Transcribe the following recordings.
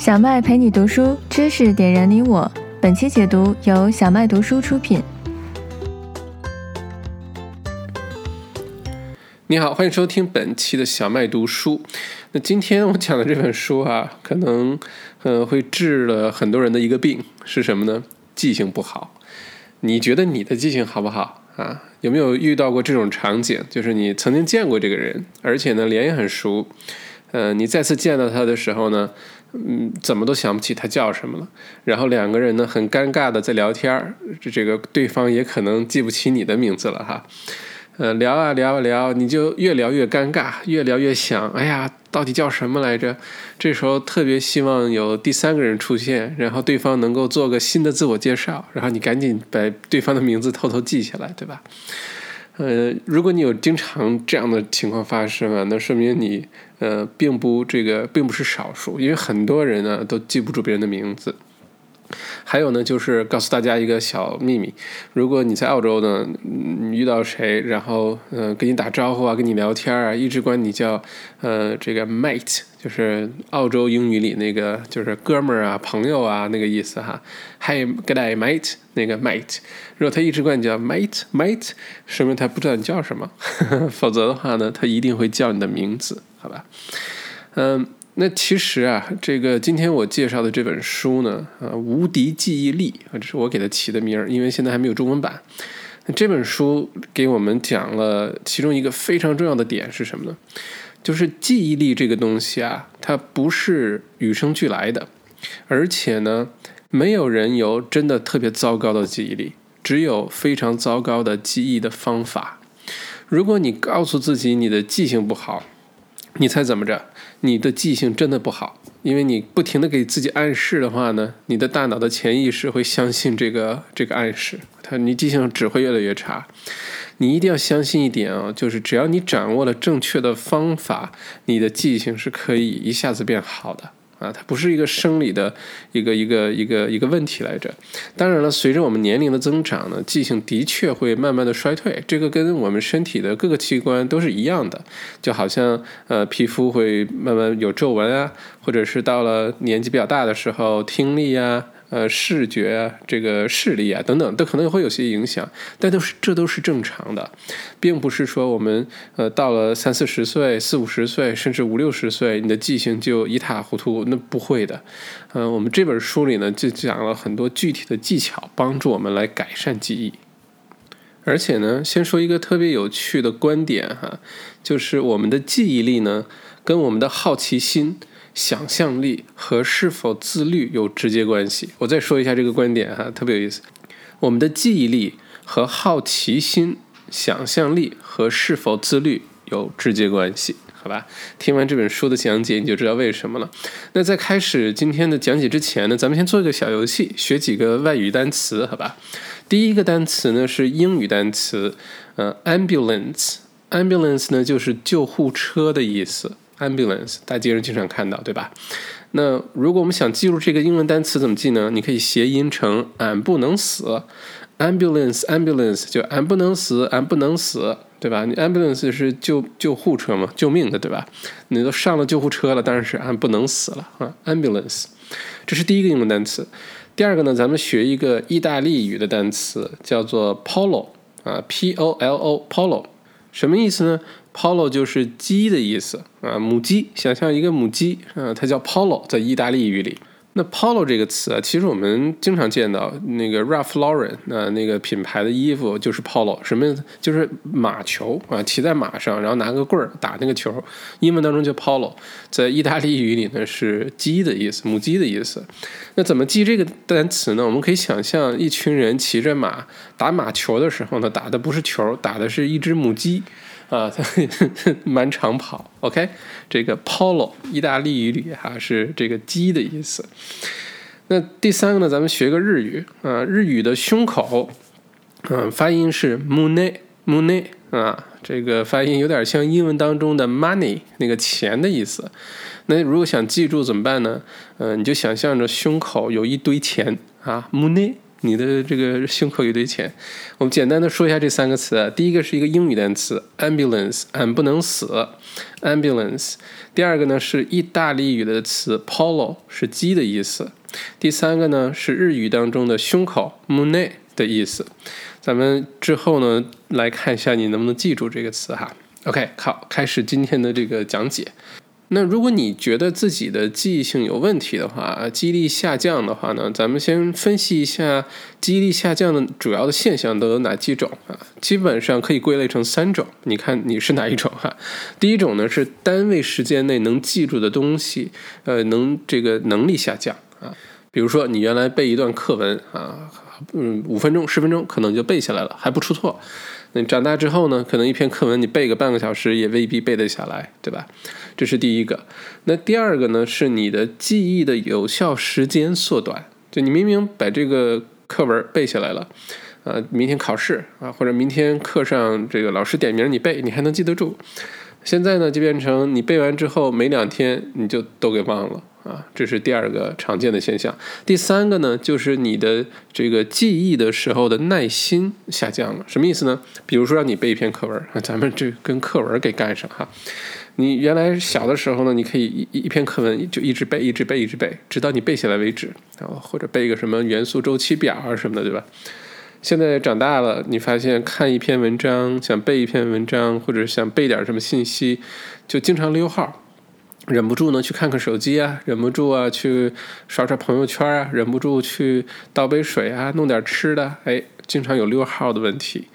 小麦陪你读书，知识点燃你我。本期解读由小麦读书出品。你好，欢迎收听本期的小麦读书。那今天我讲的这本书啊，可能呃会治了很多人的一个病，是什么呢？记性不好。你觉得你的记性好不好啊？有没有遇到过这种场景？就是你曾经见过这个人，而且呢脸也很熟。呃，你再次见到他的时候呢，嗯，怎么都想不起他叫什么了。然后两个人呢，很尴尬的在聊天儿，这这个对方也可能记不起你的名字了哈。呃，聊啊聊啊聊，你就越聊越尴尬，越聊越想，哎呀，到底叫什么来着？这时候特别希望有第三个人出现，然后对方能够做个新的自我介绍，然后你赶紧把对方的名字偷偷记下来，对吧？呃，如果你有经常这样的情况发生啊，那说明你呃并不这个并不是少数，因为很多人呢都记不住别人的名字。还有呢，就是告诉大家一个小秘密：如果你在澳洲呢，你遇到谁，然后呃跟你打招呼啊，跟你聊天啊，一直管你叫呃这个 mate，就是澳洲英语里那个就是哥们儿啊、朋友啊那个意思哈。Hi，good day, mate，那个 mate，如果他一直管你叫 mate mate，说明他不知道你叫什么，否则的话呢，他一定会叫你的名字，好吧？嗯。那其实啊，这个今天我介绍的这本书呢，啊，无敌记忆力啊，这是我给它起的名儿，因为现在还没有中文版。这本书给我们讲了其中一个非常重要的点是什么呢？就是记忆力这个东西啊，它不是与生俱来的，而且呢，没有人有真的特别糟糕的记忆力，只有非常糟糕的记忆的方法。如果你告诉自己你的记性不好，你猜怎么着？你的记性真的不好，因为你不停的给自己暗示的话呢，你的大脑的潜意识会相信这个这个暗示，它你记性只会越来越差。你一定要相信一点啊，就是只要你掌握了正确的方法，你的记性是可以一下子变好的。啊，它不是一个生理的一个一个一个一个问题来着。当然了，随着我们年龄的增长呢，记性的确会慢慢的衰退。这个跟我们身体的各个器官都是一样的，就好像呃皮肤会慢慢有皱纹啊，或者是到了年纪比较大的时候，听力呀。呃，视觉啊，这个视力啊，等等，都可能也会有些影响，但都是这都是正常的，并不是说我们呃到了三四十岁、四五十岁，甚至五六十岁，你的记性就一塌糊涂，那不会的。嗯，我们这本书里呢，就讲了很多具体的技巧，帮助我们来改善记忆。而且呢，先说一个特别有趣的观点哈，就是我们的记忆力呢，跟我们的好奇心。想象力和是否自律有直接关系。我再说一下这个观点哈，特别有意思。我们的记忆力和好奇心、想象力和是否自律有直接关系，好吧？听完这本书的讲解，你就知道为什么了。那在开始今天的讲解之前呢，咱们先做一个小游戏，学几个外语单词，好吧？第一个单词呢是英语单词，呃，ambulance，ambulance 呢就是救护车的意思。ambulance，大街上经常看到，对吧？那如果我们想记住这个英文单词怎么记呢？你可以谐音成“俺不能死 ”，ambulance，ambulance 就俺不能死，俺不能死，对吧？你 ambulance 是救救护车嘛，救命的，对吧？你都上了救护车了，当然是俺不能死了啊，ambulance。这是第一个英文单词。第二个呢，咱们学一个意大利语的单词，叫做 polo 啊，p o l o，polo，什么意思呢？Polo 就是鸡的意思啊，母鸡。想象一个母鸡啊，它叫 Polo，在意大利语里。那 Polo 这个词啊，其实我们经常见到那个 Ralph Lauren 啊，那个品牌的衣服就是 Polo，什么就是马球啊，骑在马上，然后拿个棍儿打那个球，英文当中叫 Polo，在意大利语里呢是鸡的意思，母鸡的意思。那怎么记这个单词呢？我们可以想象一群人骑着马打马球的时候呢，打的不是球，打的是一只母鸡。啊，它 蛮长跑，OK，这个 polo 意大利语里哈是这个鸡的意思。那第三个呢，咱们学个日语啊，日语的胸口，嗯，发音是 mune mune 啊，这个发音有点像英文当中的 money 那个钱的意思。那如果想记住怎么办呢？嗯，你就想象着胸口有一堆钱啊，mune 你的这个胸口有堆钱。我们简单的说一下这三个词啊，第一个是一个英语单词 ambulance，俺不能死，ambulance。第二个呢是意大利语的词 polo，是鸡的意思。第三个呢是日语当中的胸口 mune 的意思。咱们之后呢来看一下你能不能记住这个词哈。OK，好，开始今天的这个讲解。那如果你觉得自己的记忆性有问题的话，记忆力下降的话呢，咱们先分析一下记忆力下降的主要的现象都有哪几种啊？基本上可以归类成三种，你看你是哪一种哈？第一种呢是单位时间内能记住的东西，呃，能这个能力下降啊。比如说你原来背一段课文啊，嗯，五分钟、十分钟可能就背下来了，还不出错。那长大之后呢，可能一篇课文你背个半个小时也未必背得下来，对吧？这是第一个。那第二个呢，是你的记忆的有效时间缩短。就你明明把这个课文背下来了，啊，明天考试啊，或者明天课上这个老师点名你背，你还能记得住。现在呢，就变成你背完之后没两天你就都给忘了。啊，这是第二个常见的现象。第三个呢，就是你的这个记忆的时候的耐心下降了。什么意思呢？比如说让你背一篇课文，咱们这跟课文给干上哈。你原来小的时候呢，你可以一一篇课文就一直背，一直背，一直背，直到你背下来为止。然后或者背一个什么元素周期表啊什么的，对吧？现在长大了，你发现看一篇文章，想背一篇文章，或者想背点什么信息，就经常溜号。忍不住呢，去看看手机啊，忍不住啊，去刷刷朋友圈啊，忍不住去倒杯水啊，弄点吃的，哎，经常有溜号的问题。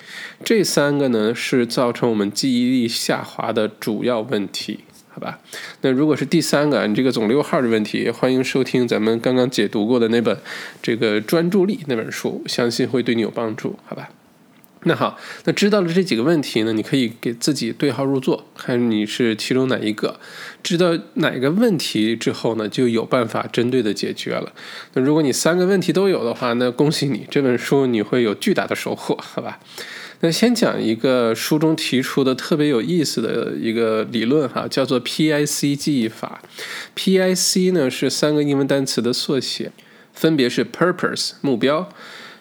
这三个呢，是造成我们记忆力下滑的主要问题，好吧？那如果是第三个，你这个总六号的问题，欢迎收听咱们刚刚解读过的那本这个专注力那本书，相信会对你有帮助，好吧？那好，那知道了这几个问题呢，你可以给自己对号入座，看你是其中哪一个。知道哪个问题之后呢，就有办法针对的解决了。那如果你三个问题都有的话，那恭喜你，这本书你会有巨大的收获，好吧？那先讲一个书中提出的特别有意思的一个理论哈，叫做 PIC 记忆法。PIC 呢是三个英文单词的缩写，分别是 Purpose 目标。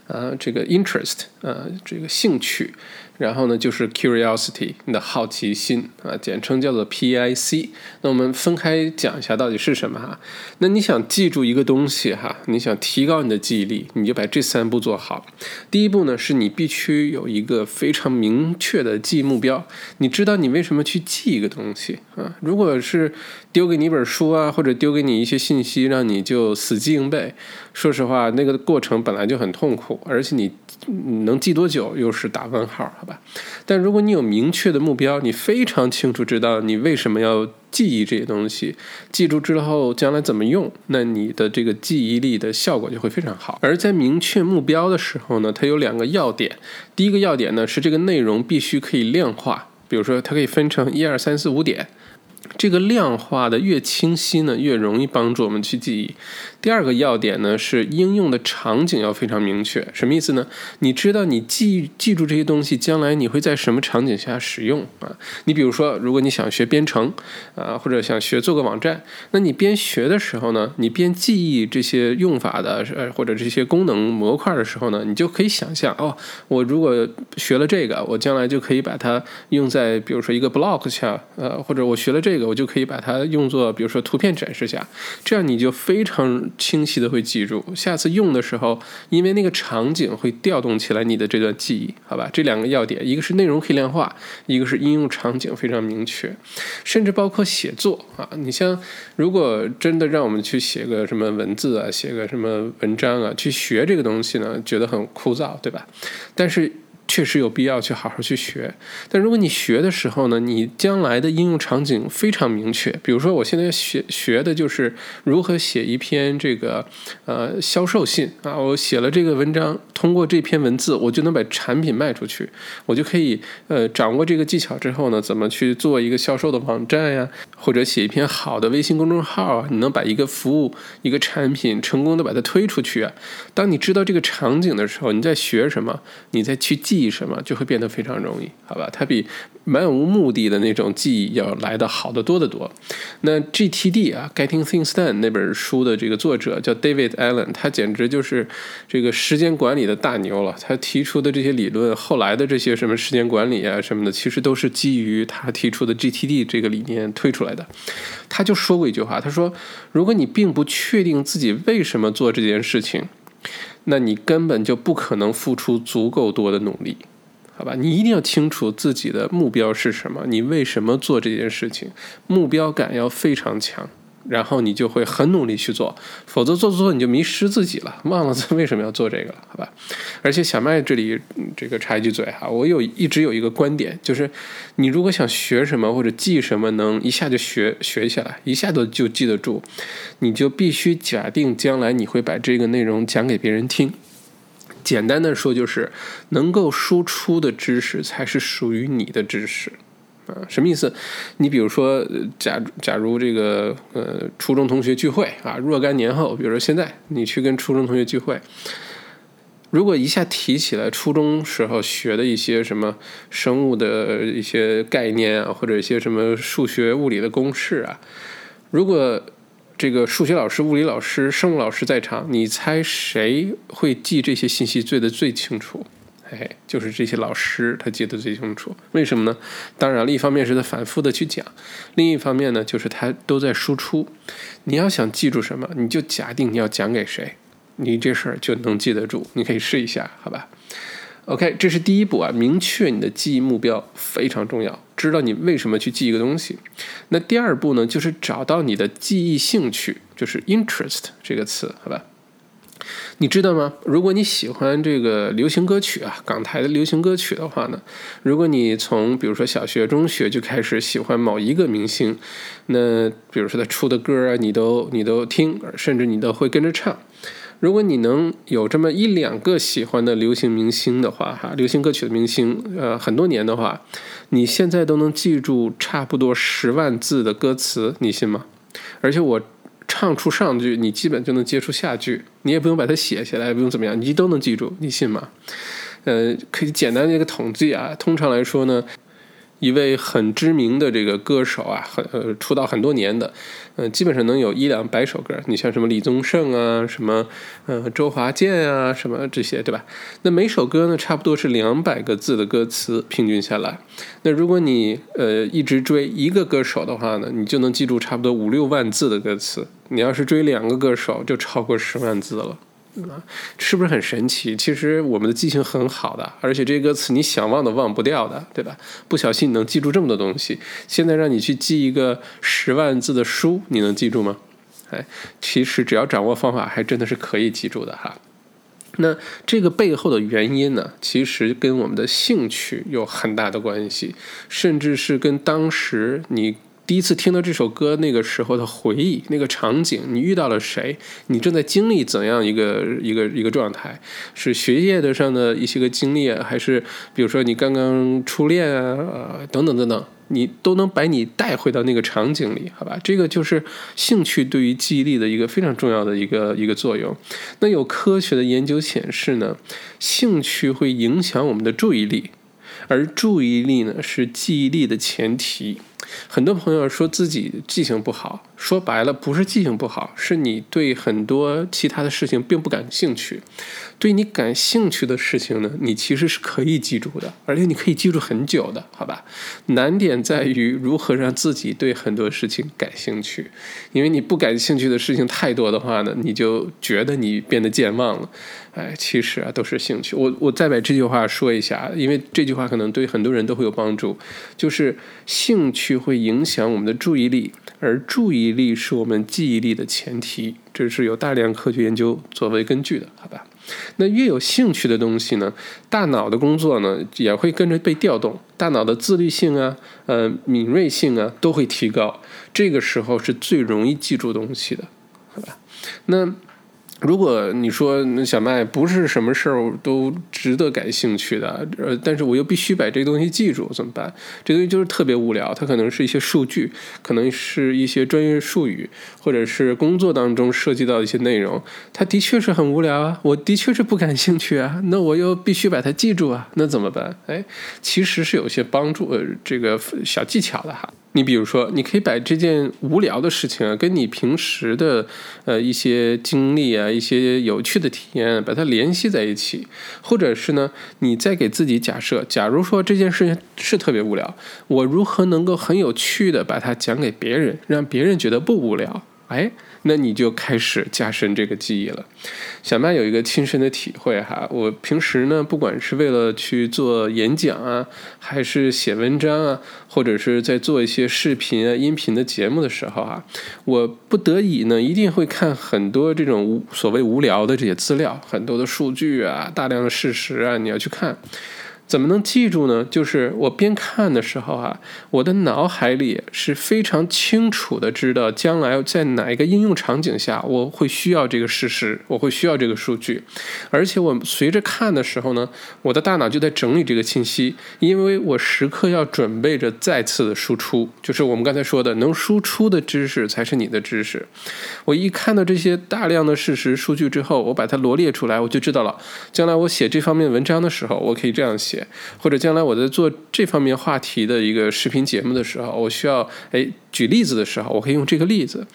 呃，这个 interest，呃，这个兴趣。然后呢，就是 curiosity，你的好奇心啊，简称叫做 PIC。那我们分开讲一下到底是什么哈。那你想记住一个东西哈，你想提高你的记忆力，你就把这三步做好。第一步呢，是你必须有一个非常明确的记忆目标。你知道你为什么去记一个东西啊？如果是丢给你一本书啊，或者丢给你一些信息，让你就死记硬背，说实话，那个过程本来就很痛苦，而且你。能记多久又是打问号，好吧？但如果你有明确的目标，你非常清楚知道你为什么要记忆这些东西，记住之后将来怎么用，那你的这个记忆力的效果就会非常好。而在明确目标的时候呢，它有两个要点。第一个要点呢是这个内容必须可以量化，比如说它可以分成一二三四五点，这个量化的越清晰呢，越容易帮助我们去记忆。第二个要点呢是应用的场景要非常明确，什么意思呢？你知道你记记住这些东西，将来你会在什么场景下使用啊？你比如说，如果你想学编程啊，或者想学做个网站，那你边学的时候呢，你边记忆这些用法的呃或者这些功能模块的时候呢，你就可以想象哦，我如果学了这个，我将来就可以把它用在比如说一个 blog 下，呃，或者我学了这，这个我就可以把它用作比如说图片展示下，这样你就非常。清晰的会记住，下次用的时候，因为那个场景会调动起来你的这段记忆，好吧？这两个要点，一个是内容可以量化，一个是应用场景非常明确，甚至包括写作啊。你像，如果真的让我们去写个什么文字啊，写个什么文章啊，去学这个东西呢，觉得很枯燥，对吧？但是。确实有必要去好好去学，但如果你学的时候呢，你将来的应用场景非常明确。比如说，我现在学学的就是如何写一篇这个呃销售信啊，我写了这个文章，通过这篇文字，我就能把产品卖出去，我就可以呃掌握这个技巧之后呢，怎么去做一个销售的网站呀，或者写一篇好的微信公众号，你能把一个服务、一个产品成功的把它推出去啊。当你知道这个场景的时候，你在学什么，你再去记。记忆什么就会变得非常容易，好吧？它比漫无目的的那种记忆要来的好得多得多。那 GTD 啊，Getting Things Done 那本书的这个作者叫 David Allen，他简直就是这个时间管理的大牛了。他提出的这些理论，后来的这些什么时间管理啊什么的，其实都是基于他提出的 GTD 这个理念推出来的。他就说过一句话，他说：“如果你并不确定自己为什么做这件事情。”那你根本就不可能付出足够多的努力，好吧？你一定要清楚自己的目标是什么，你为什么做这件事情，目标感要非常强。然后你就会很努力去做，否则做做做你就迷失自己了，忘了 为什么要做这个了，好吧？而且小麦这里这个插一句嘴哈，我有一直有一个观点，就是你如果想学什么或者记什么能一下就学学下来，一下子就记得住，你就必须假定将来你会把这个内容讲给别人听。简单的说就是，能够输出的知识才是属于你的知识。啊，什么意思？你比如说，假假如这个呃初中同学聚会啊，若干年后，比如说现在你去跟初中同学聚会，如果一下提起来初中时候学的一些什么生物的一些概念啊，或者一些什么数学物理的公式啊，如果这个数学老师、物理老师、生物老师在场，你猜谁会记这些信息记得最清楚？哎，就是这些老师他记得最清楚，为什么呢？当然了，一方面是他反复的去讲，另一方面呢，就是他都在输出。你要想记住什么，你就假定你要讲给谁，你这事儿就能记得住。你可以试一下，好吧？OK，这是第一步啊，明确你的记忆目标非常重要，知道你为什么去记一个东西。那第二步呢，就是找到你的记忆兴趣，就是 interest 这个词，好吧？你知道吗？如果你喜欢这个流行歌曲啊，港台的流行歌曲的话呢，如果你从比如说小学、中学就开始喜欢某一个明星，那比如说他出的歌啊，你都你都听，甚至你都会跟着唱。如果你能有这么一两个喜欢的流行明星的话，哈，流行歌曲的明星，呃，很多年的话，你现在都能记住差不多十万字的歌词，你信吗？而且我。唱出上句，你基本就能接出下句，你也不用把它写下来，也不用怎么样，你都能记住，你信吗？呃，可以简单的一个统计啊，通常来说呢。一位很知名的这个歌手啊，很呃出道很多年的，嗯，基本上能有一两百首歌。你像什么李宗盛啊，什么呃周华健啊，什么这些，对吧？那每首歌呢，差不多是两百个字的歌词，平均下来。那如果你呃一直追一个歌手的话呢，你就能记住差不多五六万字的歌词。你要是追两个歌手，就超过十万字了。啊，是不是很神奇？其实我们的记性很好的，而且这些歌词你想忘都忘不掉的，对吧？不小心你能记住这么多东西。现在让你去记一个十万字的书，你能记住吗？哎，其实只要掌握方法，还真的是可以记住的哈。那这个背后的原因呢，其实跟我们的兴趣有很大的关系，甚至是跟当时你。第一次听到这首歌，那个时候的回忆，那个场景，你遇到了谁？你正在经历怎样一个一个一个状态？是学业的上的一些个经历，还是比如说你刚刚初恋啊，等等等等，你都能把你带回到那个场景里，好吧？这个就是兴趣对于记忆力的一个非常重要的一个一个作用。那有科学的研究显示呢，兴趣会影响我们的注意力，而注意力呢是记忆力的前提。很多朋友说自己记性不好，说白了不是记性不好，是你对很多其他的事情并不感兴趣。对你感兴趣的事情呢，你其实是可以记住的，而且你可以记住很久的，好吧？难点在于如何让自己对很多事情感兴趣，因为你不感兴趣的事情太多的话呢，你就觉得你变得健忘了。哎，其实啊，都是兴趣。我我再把这句话说一下，因为这句话可能对很多人都会有帮助。就是兴趣会影响我们的注意力，而注意力是我们记忆力的前提。这是有大量科学研究作为根据的，好吧？那越有兴趣的东西呢，大脑的工作呢也会跟着被调动，大脑的自律性啊，呃，敏锐性啊都会提高。这个时候是最容易记住东西的，好吧？那。如果你说小麦不是什么事儿都值得感兴趣的，呃，但是我又必须把这东西记住，怎么办？这东西就是特别无聊，它可能是一些数据，可能是一些专业术语，或者是工作当中涉及到一些内容，它的确是很无聊啊，我的确是不感兴趣啊，那我又必须把它记住啊，那怎么办？哎，其实是有些帮助，呃，这个小技巧的哈。你比如说，你可以把这件无聊的事情啊，跟你平时的呃一些经历啊、一些有趣的体验，把它联系在一起，或者是呢，你再给自己假设，假如说这件事情是特别无聊，我如何能够很有趣的把它讲给别人，让别人觉得不无聊？哎。那你就开始加深这个记忆了。小麦有一个亲身的体会哈，我平时呢，不管是为了去做演讲啊，还是写文章啊，或者是在做一些视频啊、音频的节目的时候啊，我不得已呢，一定会看很多这种无所谓无聊的这些资料，很多的数据啊，大量的事实啊，你要去看。怎么能记住呢？就是我边看的时候啊，我的脑海里是非常清楚的知道将来在哪一个应用场景下我会需要这个事实，我会需要这个数据，而且我随着看的时候呢，我的大脑就在整理这个信息，因为我时刻要准备着再次的输出，就是我们刚才说的，能输出的知识才是你的知识。我一看到这些大量的事实数据之后，我把它罗列出来，我就知道了，将来我写这方面文章的时候，我可以这样写。或者将来我在做这方面话题的一个视频节目的时候，我需要哎举例子的时候，我可以用这个例子。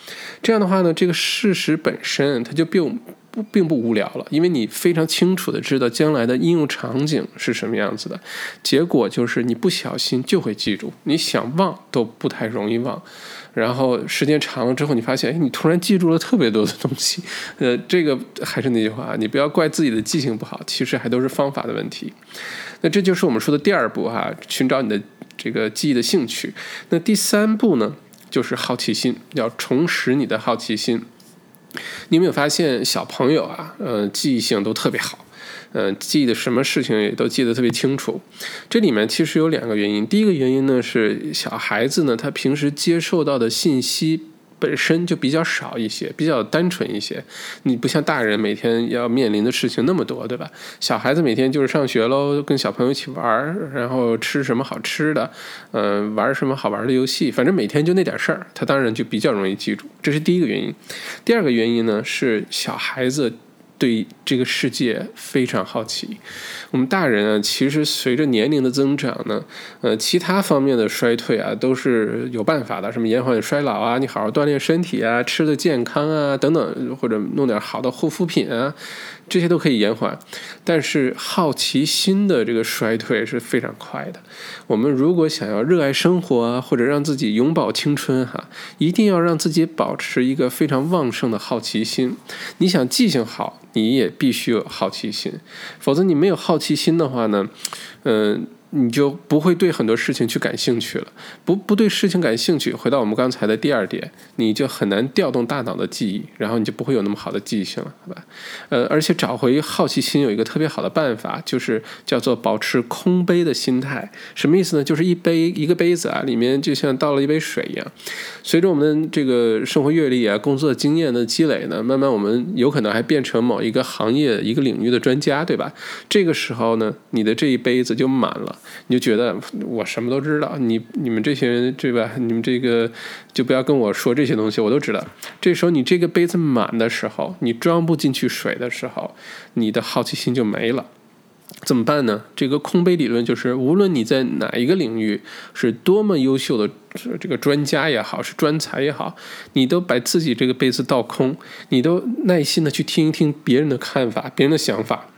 这样的话呢，这个事实本身它就并不并不无聊了，因为你非常清楚的知道将来的应用场景是什么样子的。结果就是你不小心就会记住，你想忘都不太容易忘。然后时间长了之后，你发现，哎，你突然记住了特别多的东西。呃，这个还是那句话，你不要怪自己的记性不好，其实还都是方法的问题。那这就是我们说的第二步哈，寻找你的这个记忆的兴趣。那第三步呢，就是好奇心，要重拾你的好奇心。你有没有发现，小朋友啊，呃，记忆性都特别好。嗯，记得什么事情也都记得特别清楚。这里面其实有两个原因。第一个原因呢是小孩子呢，他平时接受到的信息本身就比较少一些，比较单纯一些。你不像大人每天要面临的事情那么多，对吧？小孩子每天就是上学喽，跟小朋友一起玩，然后吃什么好吃的，嗯，玩什么好玩的游戏，反正每天就那点事儿，他当然就比较容易记住。这是第一个原因。第二个原因呢是小孩子。对这个世界非常好奇。我们大人啊，其实随着年龄的增长呢，呃，其他方面的衰退啊，都是有办法的，什么延缓衰老啊，你好好锻炼身体啊，吃的健康啊，等等，或者弄点好的护肤品啊。这些都可以延缓，但是好奇心的这个衰退是非常快的。我们如果想要热爱生活啊，或者让自己永葆青春哈，一定要让自己保持一个非常旺盛的好奇心。你想记性好，你也必须有好奇心，否则你没有好奇心的话呢，嗯。你就不会对很多事情去感兴趣了，不不对事情感兴趣，回到我们刚才的第二点，你就很难调动大脑的记忆，然后你就不会有那么好的记忆性了，好吧？呃，而且找回好奇心有一个特别好的办法，就是叫做保持空杯的心态。什么意思呢？就是一杯一个杯子啊，里面就像倒了一杯水一样。随着我们这个生活阅历啊、工作经验的积累呢，慢慢我们有可能还变成某一个行业、一个领域的专家，对吧？这个时候呢，你的这一杯子就满了。你就觉得我什么都知道，你你们这些人对吧？你们这个就不要跟我说这些东西，我都知道。这时候你这个杯子满的时候，你装不进去水的时候，你的好奇心就没了。怎么办呢？这个空杯理论就是，无论你在哪一个领域是多么优秀的这个专家也好，是专才也好，你都把自己这个杯子倒空，你都耐心的去听一听别人的看法，别人的想法。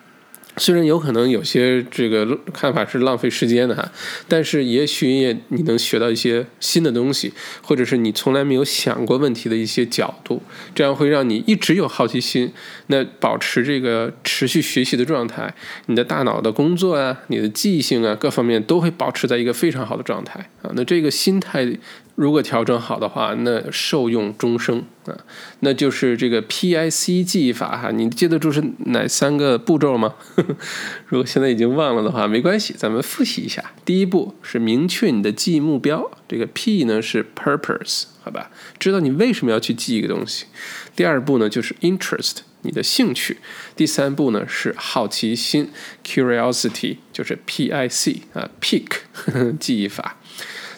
虽然有可能有些这个看法是浪费时间的哈，但是也许也你能学到一些新的东西，或者是你从来没有想过问题的一些角度，这样会让你一直有好奇心，那保持这个持续学习的状态，你的大脑的工作啊，你的记忆性啊，各方面都会保持在一个非常好的状态啊，那这个心态。如果调整好的话，那受用终生啊，那就是这个 P I C 记忆法哈，你记得住是哪三个步骤吗？如果现在已经忘了的话，没关系，咱们复习一下。第一步是明确你的记忆目标，这个 P 呢是 purpose，好吧？知道你为什么要去记一个东西。第二步呢就是 interest，你的兴趣。第三步呢是好奇心，curiosity，就是 P I C 啊，pick 记忆法。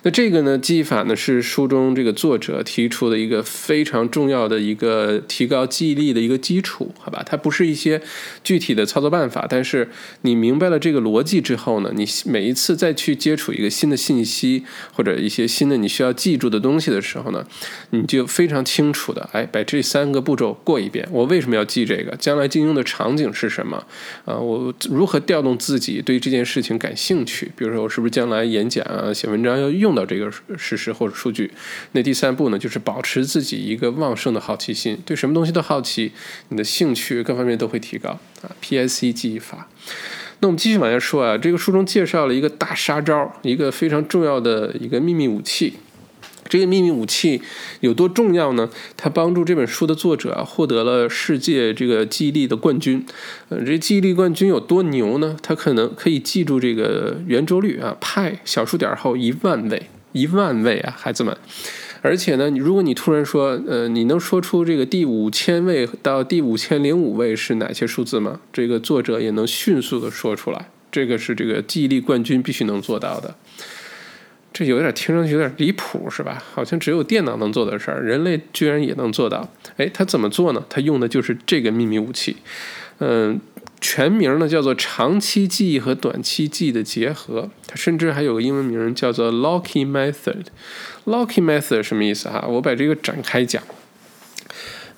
那这个呢，记忆法呢是书中这个作者提出的一个非常重要的一个提高记忆力的一个基础，好吧？它不是一些具体的操作办法，但是你明白了这个逻辑之后呢，你每一次再去接触一个新的信息或者一些新的你需要记住的东西的时候呢，你就非常清楚的，哎，把这三个步骤过一遍。我为什么要记这个？将来应用的场景是什么？啊，我如何调动自己对这件事情感兴趣？比如说，我是不是将来演讲啊、写文章要用？到这个事实或者数据，那第三步呢，就是保持自己一个旺盛的好奇心，对什么东西都好奇，你的兴趣各方面都会提高啊。P I C 记忆法。那我们继续往下说啊，这个书中介绍了一个大杀招，一个非常重要的一个秘密武器。这个秘密武器有多重要呢？它帮助这本书的作者啊获得了世界这个记忆力的冠军。呃，这记忆力冠军有多牛呢？他可能可以记住这个圆周率啊，派小数点后一万位，一万位啊，孩子们。而且呢，如果你突然说，呃，你能说出这个第五千位到第五千零五位是哪些数字吗？这个作者也能迅速的说出来。这个是这个记忆力冠军必须能做到的。这有点听上去有点离谱，是吧？好像只有电脑能做的事儿，人类居然也能做到。哎，他怎么做呢？他用的就是这个秘密武器。嗯，全名呢叫做长期记忆和短期记忆的结合。它甚至还有个英文名叫做 Locky Method。Locky Method 什么意思哈？我把这个展开讲。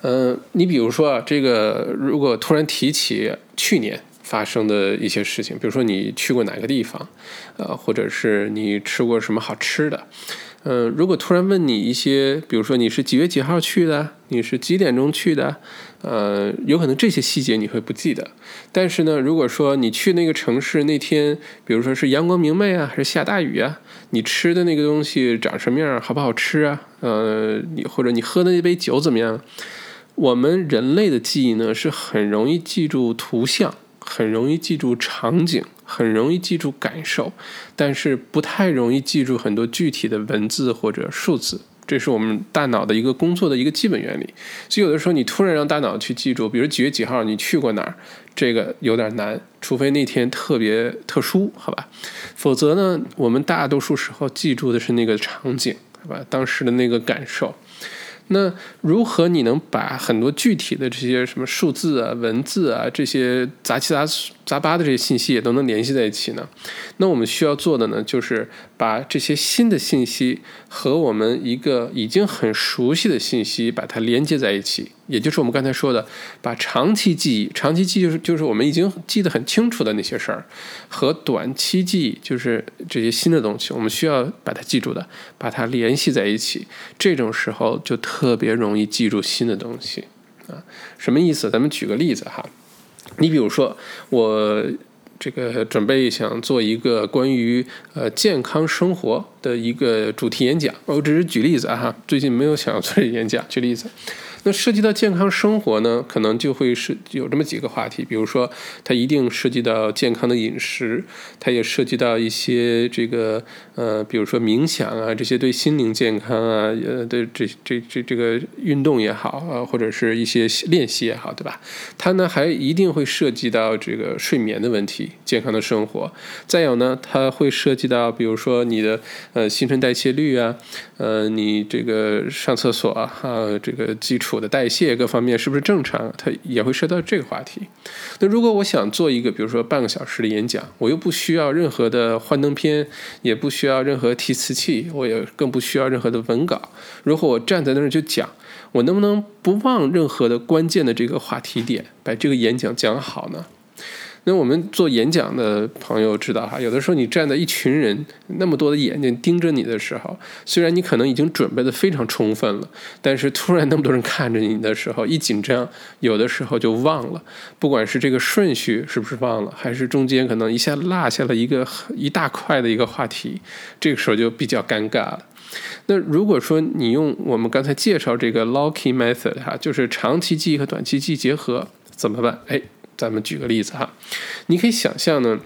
嗯，你比如说啊，这个如果突然提起去年。发生的一些事情，比如说你去过哪个地方，呃，或者是你吃过什么好吃的，嗯，如果突然问你一些，比如说你是几月几号去的，你是几点钟去的，呃，有可能这些细节你会不记得。但是呢，如果说你去那个城市那天，比如说是阳光明媚啊，还是下大雨啊，你吃的那个东西长什么样，好不好吃啊？呃，你或者你喝的那杯酒怎么样？我们人类的记忆呢，是很容易记住图像。很容易记住场景，很容易记住感受，但是不太容易记住很多具体的文字或者数字。这是我们大脑的一个工作的一个基本原理。所以有的时候你突然让大脑去记住，比如几月几号你去过哪儿，这个有点难，除非那天特别特殊，好吧？否则呢，我们大多数时候记住的是那个场景，好吧？当时的那个感受。那如何你能把很多具体的这些什么数字啊、文字啊这些杂七杂杂八的这些信息也都能联系在一起呢？那我们需要做的呢，就是把这些新的信息和我们一个已经很熟悉的信息把它连接在一起。也就是我们刚才说的，把长期记忆、长期记忆就是就是我们已经记得很清楚的那些事儿，和短期记忆就是这些新的东西，我们需要把它记住的，把它联系在一起。这种时候就特别容易记住新的东西啊！什么意思？咱们举个例子哈，你比如说我这个准备想做一个关于呃健康生活的一个主题演讲，我只是举例子啊哈，最近没有想要做演讲，举例子。那涉及到健康生活呢，可能就会是有这么几个话题，比如说它一定涉及到健康的饮食，它也涉及到一些这个呃，比如说冥想啊，这些对心灵健康啊，呃，对这这这这个运动也好啊，或者是一些练习也好，对吧？它呢还一定会涉及到这个睡眠的问题，健康的生活。再有呢，它会涉及到比如说你的呃新陈代谢率啊，呃，你这个上厕所啊，这个基础。我的代谢各方面是不是正常？它也会涉及到这个话题。那如果我想做一个，比如说半个小时的演讲，我又不需要任何的幻灯片，也不需要任何提词器，我也更不需要任何的文稿。如果我站在那儿就讲，我能不能不忘任何的关键的这个话题点，把这个演讲讲好呢？那我们做演讲的朋友知道哈，有的时候你站在一群人那么多的眼睛盯着你的时候，虽然你可能已经准备的非常充分了，但是突然那么多人看着你的时候，一紧张，有的时候就忘了，不管是这个顺序是不是忘了，还是中间可能一下落下了一个一大块的一个话题，这个时候就比较尴尬了。那如果说你用我们刚才介绍这个 Locky Method 哈，就是长期记忆和短期记忆结合，怎么办？哎。咱们举个例子哈，你可以想象呢。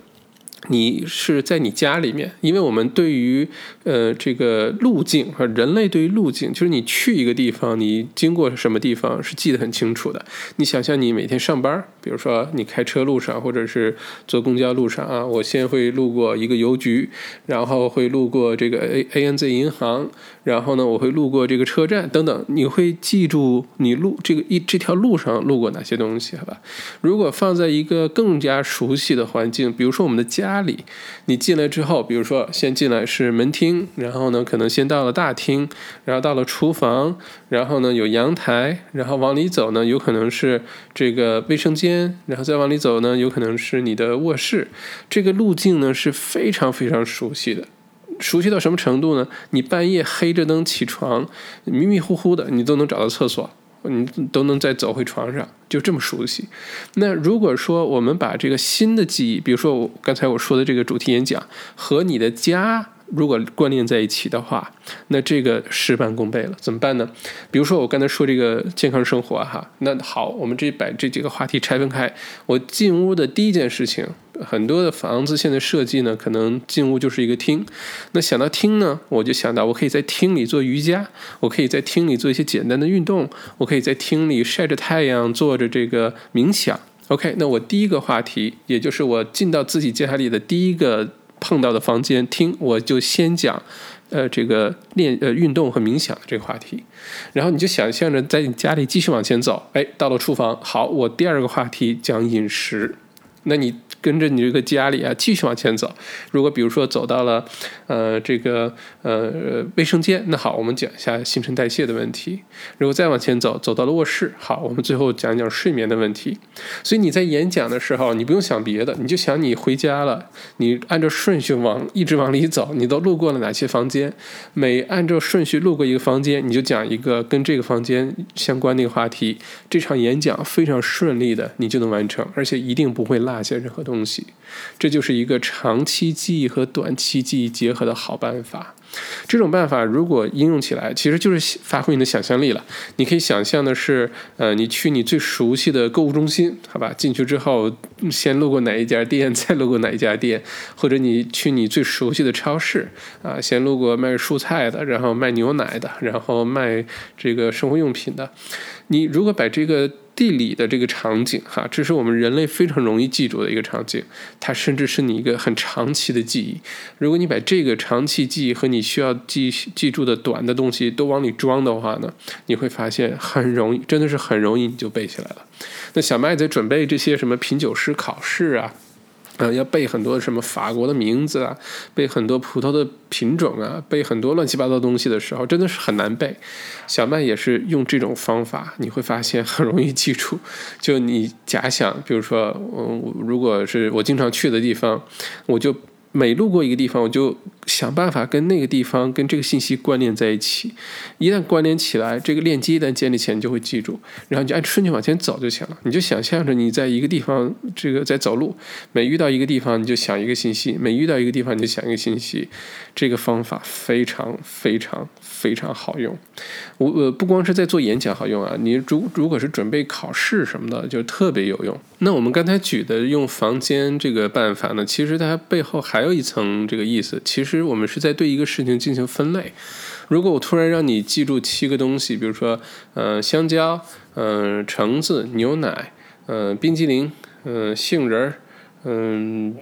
你是在你家里面，因为我们对于呃这个路径和人类对于路径，就是你去一个地方，你经过什么地方是记得很清楚的。你想象你每天上班，比如说你开车路上，或者是坐公交路上啊，我先会路过一个邮局，然后会路过这个 A A N Z 银行，然后呢我会路过这个车站等等，你会记住你路这个一这条路上路过哪些东西，好吧？如果放在一个更加熟悉的环境，比如说我们的家。家里，你进来之后，比如说先进来是门厅，然后呢，可能先到了大厅，然后到了厨房，然后呢有阳台，然后往里走呢，有可能是这个卫生间，然后再往里走呢，有可能是你的卧室。这个路径呢是非常非常熟悉的，熟悉到什么程度呢？你半夜黑着灯起床，迷迷糊糊的，你都能找到厕所。你都能再走回床上，就这么熟悉。那如果说我们把这个新的记忆，比如说我刚才我说的这个主题演讲，和你的家如果关联在一起的话，那这个事半功倍了。怎么办呢？比如说我刚才说这个健康生活哈，那好，我们这把这几个话题拆分开，我进屋的第一件事情。很多的房子现在设计呢，可能进屋就是一个厅。那想到厅呢，我就想到我可以在厅里做瑜伽，我可以在厅里做一些简单的运动，我可以在厅里晒着太阳，做着这个冥想。OK，那我第一个话题，也就是我进到自己家里的第一个碰到的房间厅，我就先讲，呃，这个练呃运动和冥想的这个话题。然后你就想象着在你家里继续往前走，哎，到了厨房，好，我第二个话题讲饮食。那你。跟着你这个家里啊，继续往前走。如果比如说走到了，呃，这个呃卫生间，那好，我们讲一下新陈代谢的问题。如果再往前走，走到了卧室，好，我们最后讲讲睡眠的问题。所以你在演讲的时候，你不用想别的，你就想你回家了，你按照顺序往一直往里走，你都路过了哪些房间？每按照顺序路过一个房间，你就讲一个跟这个房间相关的一个话题。这场演讲非常顺利的，你就能完成，而且一定不会落下任何东西，这就是一个长期记忆和短期记忆结合的好办法。这种办法如果应用起来，其实就是发挥你的想象力了。你可以想象的是，呃，你去你最熟悉的购物中心，好吧？进去之后，先路过哪一家店，再路过哪一家店，或者你去你最熟悉的超市，啊，先路过卖蔬菜的，然后卖牛奶的，然后卖这个生活用品的。你如果把这个地理的这个场景，哈，这是我们人类非常容易记住的一个场景，它甚至是你一个很长期的记忆。如果你把这个长期记忆和你需要记记住的短的东西都往里装的话呢，你会发现很容易，真的是很容易你就背起来了。那小麦在准备这些什么品酒师考试啊？嗯，要背很多什么法国的名字啊，背很多葡萄的品种啊，背很多乱七八糟东西的时候，真的是很难背。小麦也是用这种方法，你会发现很容易记住。就你假想，比如说，嗯，如果是我经常去的地方，我就。每路过一个地方，我就想办法跟那个地方跟这个信息关联在一起。一旦关联起来，这个链接一旦建立起来，你就会记住，然后你就按顺序往前走就行了。你就想象着你在一个地方，这个在走路，每遇到一个地方你就想一个信息，每遇到一个地方你就想一个信息。这个方法非常非常非常好用。我呃不光是在做演讲好用啊，你如如果是准备考试什么的，就特别有用。那我们刚才举的用房间这个办法呢，其实它背后还有一层这个意思。其实我们是在对一个事情进行分类。如果我突然让你记住七个东西，比如说，呃，香蕉，嗯，橙子，牛奶，嗯，冰激凌，嗯，杏仁儿，嗯，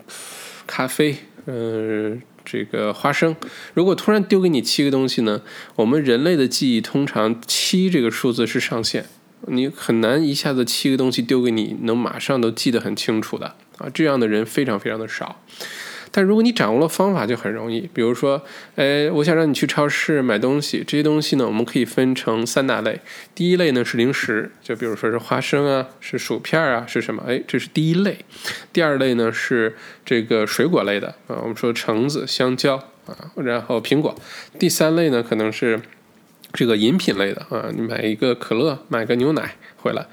咖啡，嗯，这个花生。如果突然丢给你七个东西呢？我们人类的记忆通常七这个数字是上限。你很难一下子七个东西丢给你，能马上都记得很清楚的啊！这样的人非常非常的少。但如果你掌握了方法，就很容易。比如说，哎，我想让你去超市买东西，这些东西呢，我们可以分成三大类。第一类呢是零食，就比如说是花生啊，是薯片啊，是什么？哎，这是第一类。第二类呢是这个水果类的啊，我们说橙子、香蕉啊，然后苹果。第三类呢可能是。这个饮品类的啊，你买一个可乐，买个牛奶回来，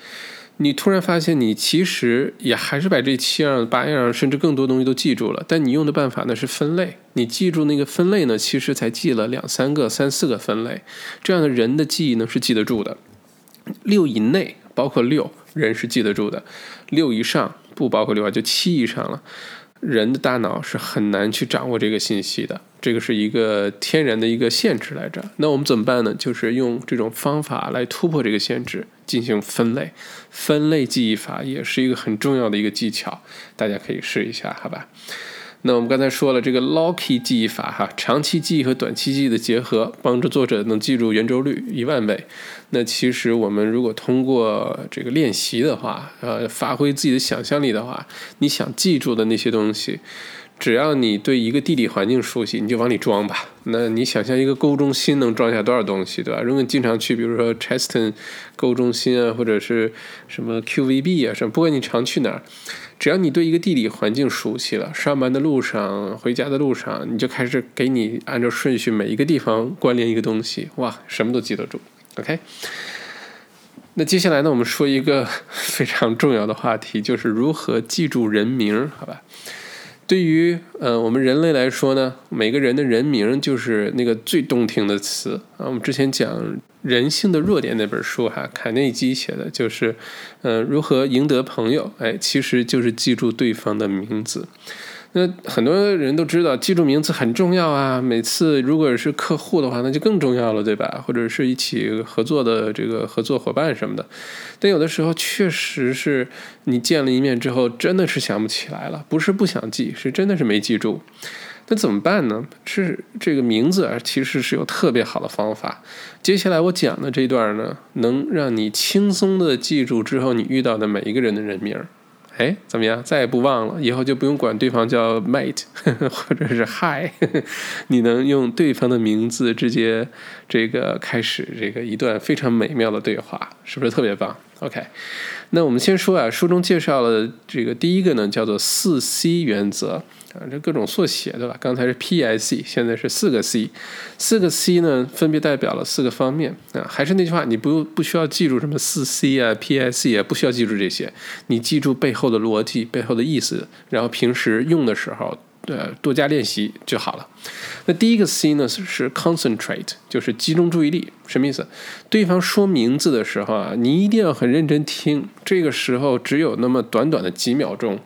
你突然发现你其实也还是把这七样八样甚至更多东西都记住了，但你用的办法呢是分类，你记住那个分类呢，其实才记了两三个、三四个分类，这样的人的记忆呢是记得住的，六以内，包括六。人是记得住的，六以上不包括六啊，就七以上了。人的大脑是很难去掌握这个信息的，这个是一个天然的一个限制来着。那我们怎么办呢？就是用这种方法来突破这个限制，进行分类。分类记忆法也是一个很重要的一个技巧，大家可以试一下，好吧？那我们刚才说了这个 Locky 记忆法哈，长期记忆和短期记忆的结合，帮助作者能记住圆周率一万倍。那其实我们如果通过这个练习的话，呃，发挥自己的想象力的话，你想记住的那些东西，只要你对一个地理环境熟悉，你就往里装吧。那你想象一个购物中心能装下多少东西，对吧？如果你经常去，比如说 Cheston 购物中心啊，或者是什么 QVB 啊什么，不管你常去哪儿。只要你对一个地理环境熟悉了，上班的路上、回家的路上，你就开始给你按照顺序每一个地方关联一个东西，哇，什么都记得住。OK，那接下来呢，我们说一个 非常重要的话题，就是如何记住人名，好吧？对于呃我们人类来说呢，每个人的人名就是那个最动听的词啊。我们之前讲《人性的弱点》那本书哈，卡内基写的就是，呃，如何赢得朋友，哎，其实就是记住对方的名字。那很多人都知道记住名字很重要啊。每次如果是客户的话，那就更重要了，对吧？或者是一起合作的这个合作伙伴什么的。但有的时候确实是你见了一面之后，真的是想不起来了，不是不想记，是真的是没记住。那怎么办呢？是这个名字啊，其实是有特别好的方法。接下来我讲的这段呢，能让你轻松的记住之后你遇到的每一个人的人名。哎，怎么样？再也不忘了，以后就不用管对方叫 mate 或者是 hi，你能用对方的名字直接这个开始这个一段非常美妙的对话，是不是特别棒？OK，那我们先说啊，书中介绍了这个第一个呢，叫做四 C 原则。啊，这各种缩写对吧？刚才是 P I C，现在是四个 C，四个 C 呢，分别代表了四个方面啊。还是那句话，你不不需要记住什么四 C 啊、P I C 啊，不需要记住这些，你记住背后的逻辑、背后的意思，然后平时用的时候。呃，多加练习就好了。那第一个 C 呢是 concentrate，就是集中注意力。什么意思？对方说名字的时候啊，你一定要很认真听。这个时候只有那么短短的几秒钟，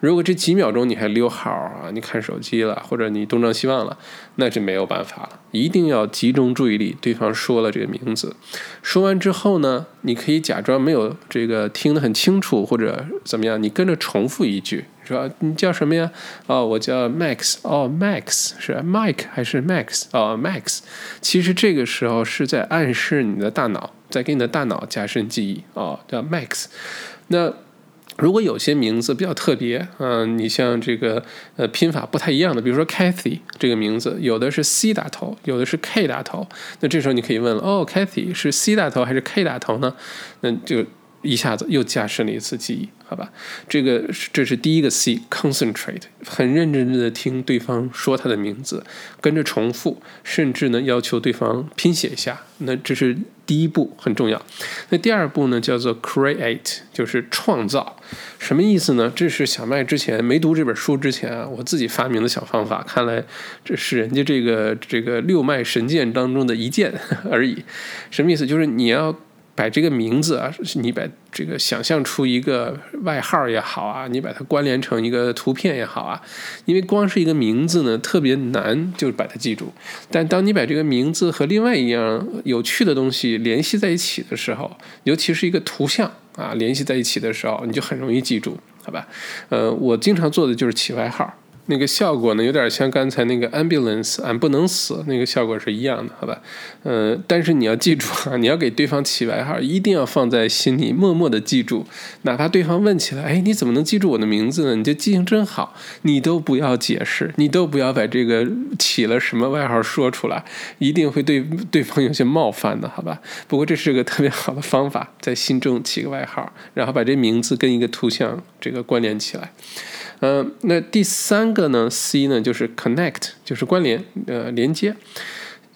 如果这几秒钟你还溜号啊，你看手机了，或者你东张西望了，那就没有办法了。一定要集中注意力。对方说了这个名字，说完之后呢，你可以假装没有这个听得很清楚，或者怎么样，你跟着重复一句。说你叫什么呀？哦，我叫 Max。哦，Max 是 Mike 还是 Max？哦，Max。其实这个时候是在暗示你的大脑，在给你的大脑加深记忆。哦，叫 Max。那如果有些名字比较特别，嗯，你像这个呃拼法不太一样的，比如说 Kathy 这个名字，有的是 C 打头，有的是 K 打头。那这时候你可以问了，哦，Kathy 是 C 打头还是 K 打头呢？那就。一下子又加深了一次记忆，好吧？这个这是第一个 C，concentrate，很认真的听对方说他的名字，跟着重复，甚至呢要求对方拼写一下。那这是第一步，很重要。那第二步呢叫做 create，就是创造。什么意思呢？这是小麦之前没读这本书之前啊，我自己发明的小方法。看来这是人家这个这个六脉神剑当中的一剑 而已。什么意思？就是你要。把这个名字啊，你把这个想象出一个外号也好啊，你把它关联成一个图片也好啊，因为光是一个名字呢，特别难，就把它记住。但当你把这个名字和另外一样有趣的东西联系在一起的时候，尤其是一个图像啊，联系在一起的时候，你就很容易记住，好吧？呃，我经常做的就是起外号。那个效果呢，有点像刚才那个 ambulance，俺不能死那个效果是一样的，好吧？嗯，但是你要记住啊，你要给对方起外号，一定要放在心里，默默的记住，哪怕对方问起来，哎，你怎么能记住我的名字呢？你就记性真好，你都不要解释，你都不要把这个起了什么外号说出来，一定会对对方有些冒犯的，好吧？不过这是个特别好的方法，在心中起个外号，然后把这名字跟一个图像这个关联起来。嗯，那第三个呢？C 呢，就是 connect，就是关联，呃，连接。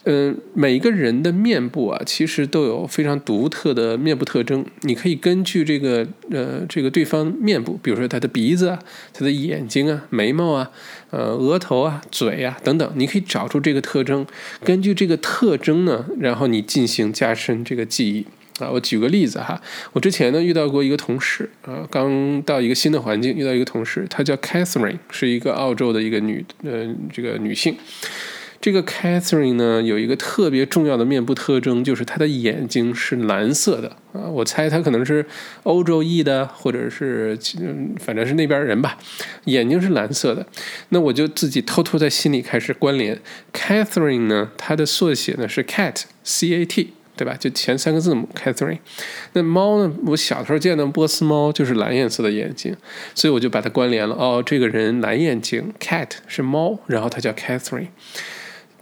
嗯，每个人的面部啊，其实都有非常独特的面部特征。你可以根据这个，呃，这个对方面部，比如说他的鼻子啊，他的眼睛啊，眉毛啊，呃，额头啊，嘴啊等等，你可以找出这个特征。根据这个特征呢，然后你进行加深这个记忆。啊，我举个例子哈，我之前呢遇到过一个同事啊，刚到一个新的环境，遇到一个同事，她叫 Catherine，是一个澳洲的一个女呃这个女性。这个 Catherine 呢有一个特别重要的面部特征，就是她的眼睛是蓝色的啊。我猜她可能是欧洲裔的，或者是反正是那边人吧，眼睛是蓝色的。那我就自己偷偷在心里开始关联，Catherine 呢，它的缩写呢是 Cat，C A T，对吧？就前三个字母 Catherine。那猫呢？我小时候见到波斯猫就是蓝颜色的眼睛，所以我就把它关联了。哦，这个人蓝眼睛，Cat 是猫，然后它叫 Catherine。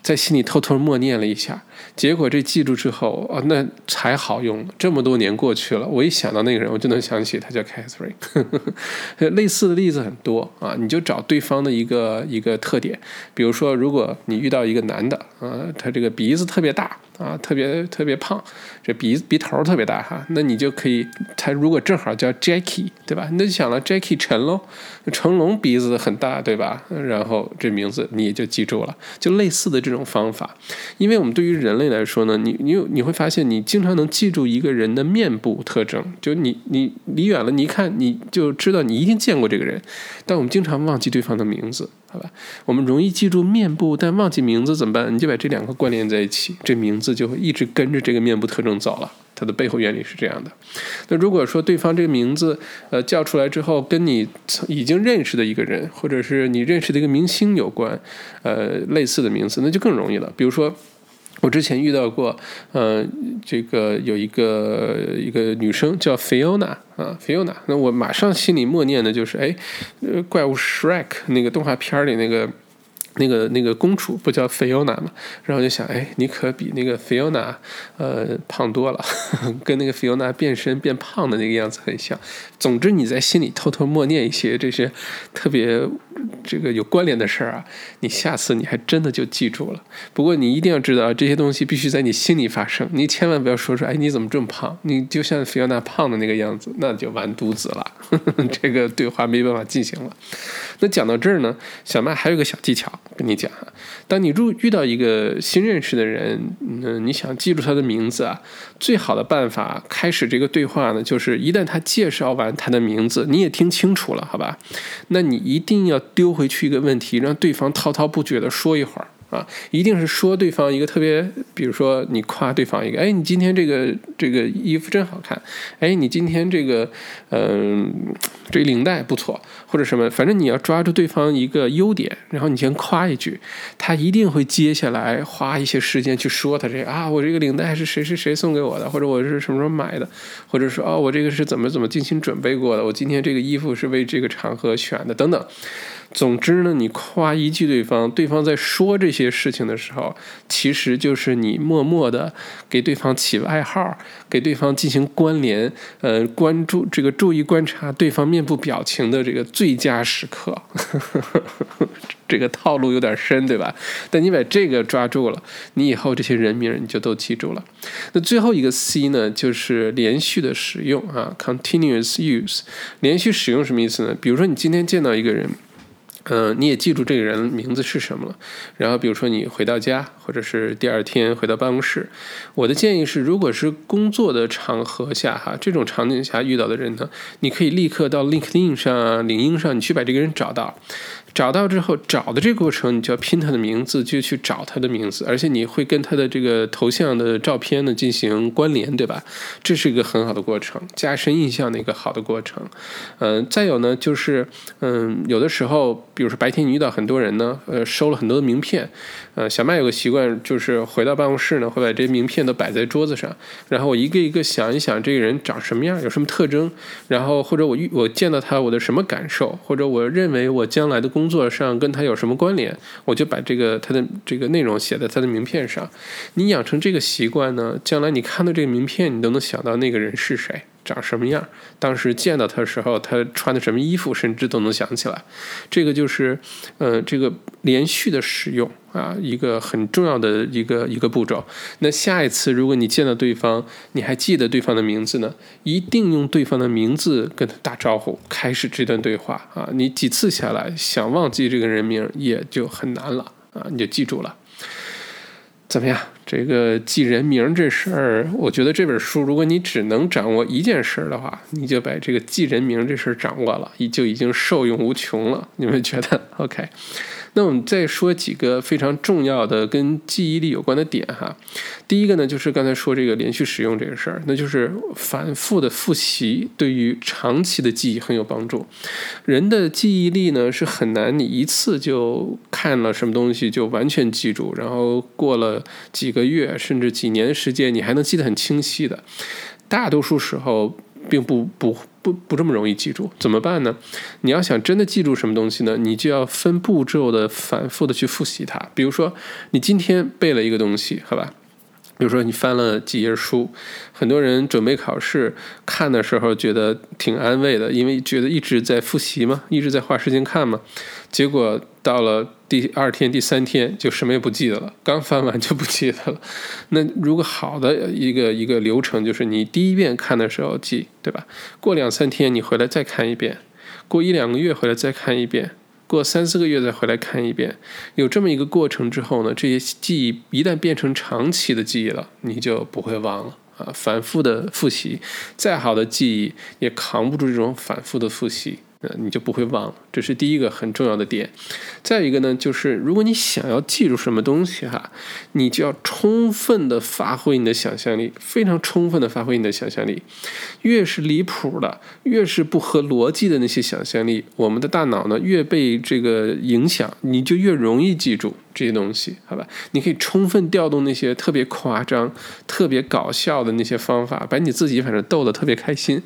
在心里偷偷默念了一下，结果这记住之后啊，那才好用。这么多年过去了，我一想到那个人，我就能想起他叫 Catherine。类似的例子很多啊，你就找对方的一个一个特点，比如说，如果你遇到一个男的啊，他这个鼻子特别大。啊，特别特别胖，这鼻鼻头特别大哈，那你就可以，他如果正好叫 Jackie，对吧？那就想了 Jackie 成喽，成龙鼻子很大，对吧？然后这名字你也就记住了，就类似的这种方法。因为我们对于人类来说呢，你你你会发现，你经常能记住一个人的面部特征，就你你离远了，你一看你就知道你一定见过这个人，但我们经常忘记对方的名字。好吧，我们容易记住面部，但忘记名字怎么办？你就把这两个关联在一起，这名字就会一直跟着这个面部特征走了。它的背后原理是这样的。那如果说对方这个名字，呃，叫出来之后跟你已经认识的一个人，或者是你认识的一个明星有关，呃，类似的名字，那就更容易了。比如说。我之前遇到过，呃，这个有一个一个女生叫 Fiona 啊，Fiona，那我马上心里默念的就是，哎，怪物 Shrek 那个动画片里那个。那个那个公主不叫菲欧娜吗？然后就想，哎，你可比那个菲欧娜，呃，胖多了，跟那个菲欧娜变身变胖的那个样子很像。总之，你在心里偷偷默念一些这些特别这个有关联的事儿啊，你下次你还真的就记住了。不过你一定要知道，这些东西必须在你心里发生，你千万不要说出，哎，你怎么这么胖？你就像菲欧娜胖的那个样子，那就完犊子了，这个对话没办法进行了。那讲到这儿呢，小麦还有个小技巧。跟你讲啊，当你入遇到一个新认识的人，嗯，你想记住他的名字啊，最好的办法开始这个对话呢，就是一旦他介绍完他的名字，你也听清楚了，好吧？那你一定要丢回去一个问题，让对方滔滔不绝的说一会儿。啊，一定是说对方一个特别，比如说你夸对方一个，哎，你今天这个这个衣服真好看，哎，你今天这个，嗯，这领带不错，或者什么，反正你要抓住对方一个优点，然后你先夸一句，他一定会接下来花一些时间去说他这个啊，我这个领带是谁谁谁送给我的，或者我是什么时候买的，或者说哦，我这个是怎么怎么精心准备过的，我今天这个衣服是为这个场合选的，等等。总之呢，你夸一句对方，对方在说这些事情的时候，其实就是你默默的给对方起外号，给对方进行关联，呃，关注这个注意观察对方面部表情的这个最佳时刻。这个套路有点深，对吧？但你把这个抓住了，你以后这些人名你就都记住了。那最后一个 C 呢，就是连续的使用啊，continuous use。连续使用什么意思呢？比如说你今天见到一个人。嗯，你也记住这个人名字是什么了。然后，比如说你回到家，或者是第二天回到办公室，我的建议是，如果是工作的场合下，哈，这种场景下遇到的人呢，你可以立刻到 LinkedIn 上、领英上，你去把这个人找到。找到之后，找的这个过程，你就要拼他的名字，就去找他的名字，而且你会跟他的这个头像的照片呢进行关联，对吧？这是一个很好的过程，加深印象的一个好的过程。嗯，再有呢，就是嗯，有的时候，比如说白天你遇到很多人呢，呃，收了很多的名片。呃，小麦有个习惯，就是回到办公室呢，会把这些名片都摆在桌子上，然后我一个一个想一想，这个人长什么样，有什么特征，然后或者我遇我见到他，我的什么感受，或者我认为我将来的工工作上跟他有什么关联，我就把这个他的这个内容写在他的名片上。你养成这个习惯呢，将来你看到这个名片，你都能想到那个人是谁。长什么样？当时见到他的时候，他穿的什么衣服，甚至都能想起来。这个就是，呃，这个连续的使用啊，一个很重要的一个一个步骤。那下一次，如果你见到对方，你还记得对方的名字呢？一定用对方的名字跟他打招呼，开始这段对话啊。你几次下来，想忘记这个人名也就很难了啊，你就记住了。怎么样？这个记人名这事儿，我觉得这本书，如果你只能掌握一件事儿的话，你就把这个记人名这事儿掌握了，就已经受用无穷了。你们觉得？OK？那我们再说几个非常重要的跟记忆力有关的点哈。第一个呢，就是刚才说这个连续使用这个事儿，那就是反复的复习对于长期的记忆很有帮助。人的记忆力呢是很难，你一次就看了什么东西就完全记住，然后过了几个月甚至几年时间，你还能记得很清晰的。大多数时候并不不。不不这么容易记住，怎么办呢？你要想真的记住什么东西呢？你就要分步骤的反复的去复习它。比如说，你今天背了一个东西，好吧？比如说你翻了几页书，很多人准备考试看的时候觉得挺安慰的，因为觉得一直在复习嘛，一直在花时间看嘛。结果到了第二天、第三天就什么也不记得了，刚翻完就不记得了。那如果好的一个一个流程就是你第一遍看的时候记，对吧？过两三天你回来再看一遍，过一两个月回来再看一遍。过三四个月再回来看一遍，有这么一个过程之后呢，这些记忆一旦变成长期的记忆了，你就不会忘了啊。反复的复习，再好的记忆也扛不住这种反复的复习。呃，你就不会忘了，这是第一个很重要的点。再一个呢，就是如果你想要记住什么东西哈，你就要充分的发挥你的想象力，非常充分的发挥你的想象力。越是离谱的，越是不合逻辑的那些想象力，我们的大脑呢越被这个影响，你就越容易记住这些东西，好吧？你可以充分调动那些特别夸张、特别搞笑的那些方法，把你自己反正逗得特别开心。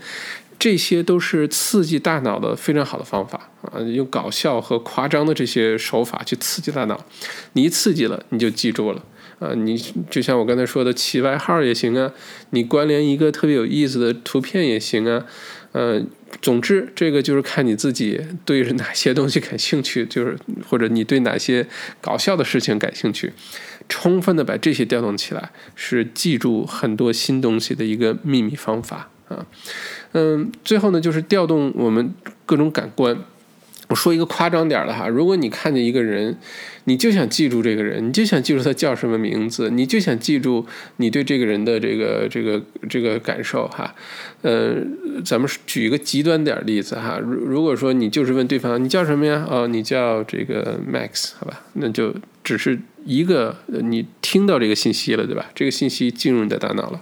这些都是刺激大脑的非常好的方法啊！用搞笑和夸张的这些手法去刺激大脑，你一刺激了，你就记住了啊！你就像我刚才说的，起外号也行啊，你关联一个特别有意思的图片也行啊，嗯，总之这个就是看你自己对哪些东西感兴趣，就是或者你对哪些搞笑的事情感兴趣，充分的把这些调动起来，是记住很多新东西的一个秘密方法啊！嗯，最后呢，就是调动我们各种感官。我说一个夸张点的哈，如果你看见一个人，你就想记住这个人，你就想记住他叫什么名字，你就想记住你对这个人的这个这个这个感受哈。呃，咱们举一个极端点例子哈，如如果说你就是问对方你叫什么呀？哦，你叫这个 Max，好吧，那就只是一个你听到这个信息了，对吧？这个信息进入你的大脑了。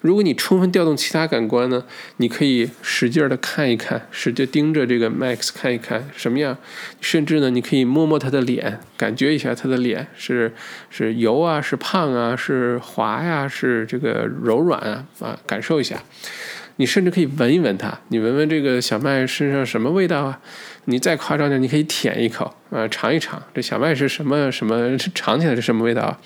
如果你充分调动其他感官呢，你可以使劲儿的看一看，使劲盯着这个 Max 看一看什么样，甚至呢，你可以摸摸他的脸，感觉一下他的脸是是油啊，是胖啊，是滑呀，是这个柔软啊啊，感受一下。你甚至可以闻一闻它，你闻闻这个小麦身上什么味道啊？你再夸张点，你可以舔一口啊，尝一尝这小麦是什么什么，尝起来是什么味道？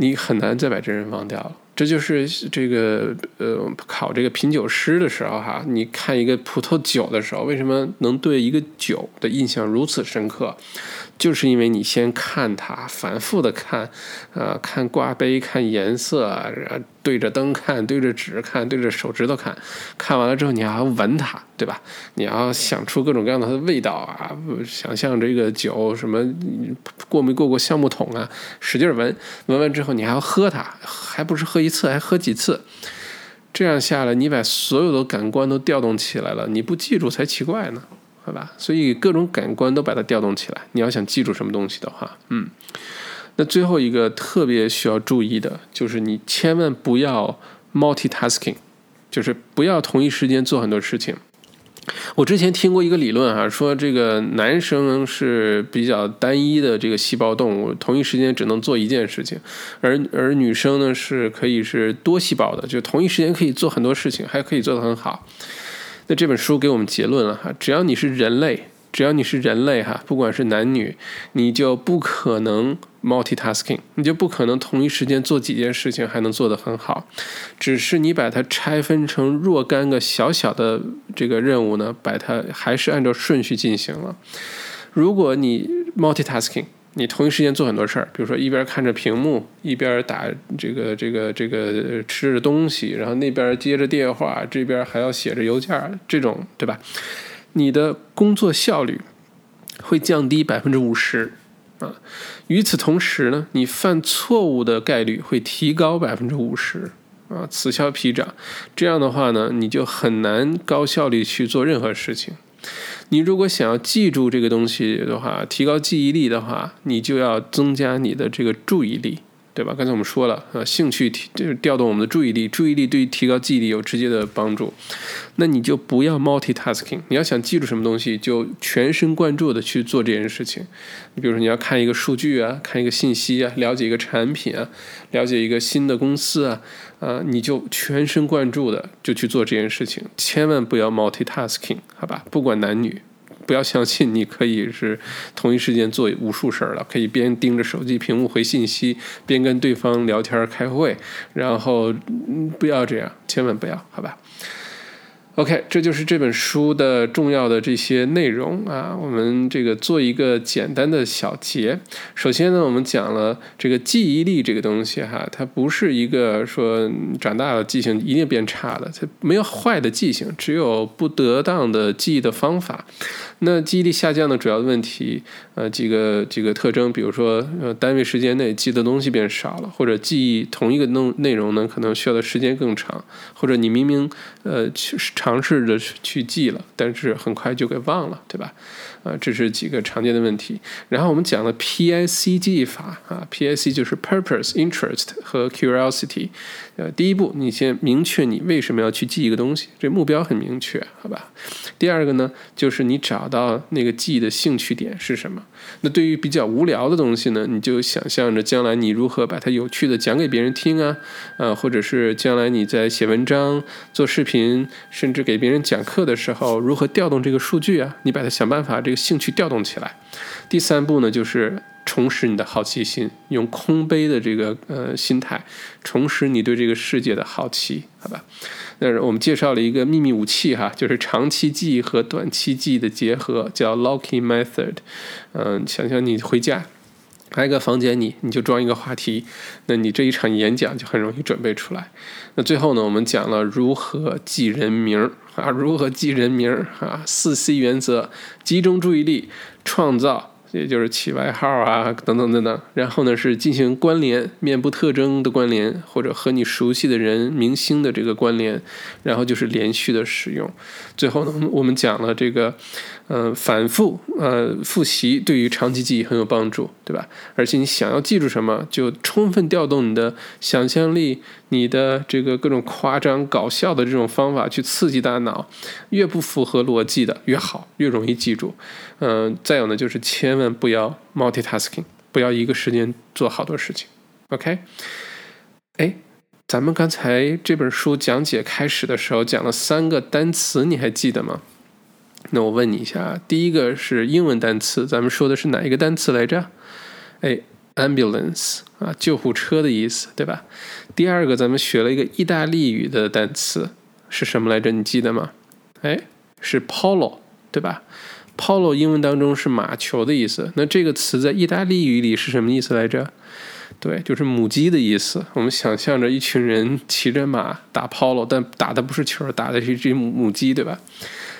你很难再把这人忘掉了。这就是这个呃，考这个品酒师的时候哈，你看一个葡萄酒的时候，为什么能对一个酒的印象如此深刻？就是因为你先看它，反复的看，呃，看挂杯，看颜色，然后对着灯看，对着纸看，对着手指头看，看完了之后你还要闻它，对吧？你要想出各种各样的它的味道啊，想象这个酒什么过没过过橡木桶啊，使劲闻，闻完之后你还要喝它，还不是喝一次，还喝几次，这样下来你把所有的感官都调动起来了，你不记住才奇怪呢。对吧？所以各种感官都把它调动起来。你要想记住什么东西的话，嗯，那最后一个特别需要注意的就是，你千万不要 multitasking，就是不要同一时间做很多事情。我之前听过一个理论哈，说这个男生是比较单一的这个细胞动物，同一时间只能做一件事情，而而女生呢是可以是多细胞的，就同一时间可以做很多事情，还可以做得很好。那这本书给我们结论了哈，只要你是人类，只要你是人类哈，不管是男女，你就不可能 multitasking，你就不可能同一时间做几件事情还能做得很好，只是你把它拆分成若干个小小的这个任务呢，把它还是按照顺序进行了。如果你 multitasking，你同一时间做很多事儿，比如说一边看着屏幕，一边打这个这个这个吃着东西，然后那边接着电话，这边还要写着邮件，这种对吧？你的工作效率会降低百分之五十，啊。与此同时呢，你犯错误的概率会提高百分之五十啊，此消彼长。这样的话呢，你就很难高效率去做任何事情。你如果想要记住这个东西的话，提高记忆力的话，你就要增加你的这个注意力。对吧？刚才我们说了，呃，兴趣提就是调动我们的注意力，注意力对于提高记忆力有直接的帮助。那你就不要 multitasking。你要想记住什么东西，就全神贯注的去做这件事情。你比如说，你要看一个数据啊，看一个信息啊，了解一个产品啊，了解一个新的公司啊，呃，你就全神贯注的就去做这件事情，千万不要 multitasking，好吧？不管男女。不要相信你可以是同一时间做无数事儿了，可以边盯着手机屏幕回信息，边跟对方聊天开会，然后不要这样，千万不要，好吧？OK，这就是这本书的重要的这些内容啊。我们这个做一个简单的小结。首先呢，我们讲了这个记忆力这个东西哈，它不是一个说长大了记性一定变差的，它没有坏的记性，只有不得当的记忆的方法。那记忆力下降的主要的问题，呃，几个几个特征，比如说呃，单位时间内记的东西变少了，或者记忆同一个内内容呢，可能需要的时间更长，或者你明明呃去尝试着去记了，但是很快就给忘了，对吧？啊，这是几个常见的问题。然后我们讲了 PIC 记忆法啊，PIC 就是 Purpose、Interest 和 Curiosity。呃，第一步，你先明确你为什么要去记一个东西，这目标很明确，好吧？第二个呢，就是你找到那个记忆的兴趣点是什么。那对于比较无聊的东西呢，你就想象着将来你如何把它有趣的讲给别人听啊，呃，或者是将来你在写文章、做视频，甚至给别人讲课的时候，如何调动这个数据啊？你把它想办法这个兴趣调动起来。第三步呢，就是重拾你的好奇心，用空杯的这个呃心态，重拾你对这个世界的好奇，好吧？那我们介绍了一个秘密武器哈，就是长期记忆和短期记忆的结合，叫 Locking Method。嗯，想想你回家，开个房间，你你就装一个话题，那你这一场演讲就很容易准备出来。那最后呢，我们讲了如何记人名啊，如何记人名啊，四 C 原则：集中注意力，创造。也就是起外号啊，等等等等。然后呢，是进行关联，面部特征的关联，或者和你熟悉的人、明星的这个关联。然后就是连续的使用。最后呢，我们讲了这个，呃，反复呃复习对于长期记忆很有帮助，对吧？而且你想要记住什么，就充分调动你的想象力。你的这个各种夸张搞笑的这种方法去刺激大脑，越不符合逻辑的越好，越容易记住。嗯，再有呢，就是千万不要 multitasking，不要一个时间做好多事情。OK？哎，咱们刚才这本书讲解开始的时候讲了三个单词，你还记得吗？那我问你一下，第一个是英文单词，咱们说的是哪一个单词来着？哎。ambulance 啊，救护车的意思，对吧？第二个，咱们学了一个意大利语的单词，是什么来着？你记得吗？哎，是 polo，对吧？polo 英文当中是马球的意思。那这个词在意大利语里是什么意思来着？对，就是母鸡的意思。我们想象着一群人骑着马打 polo，但打的不是球，打的是一只母母鸡，对吧？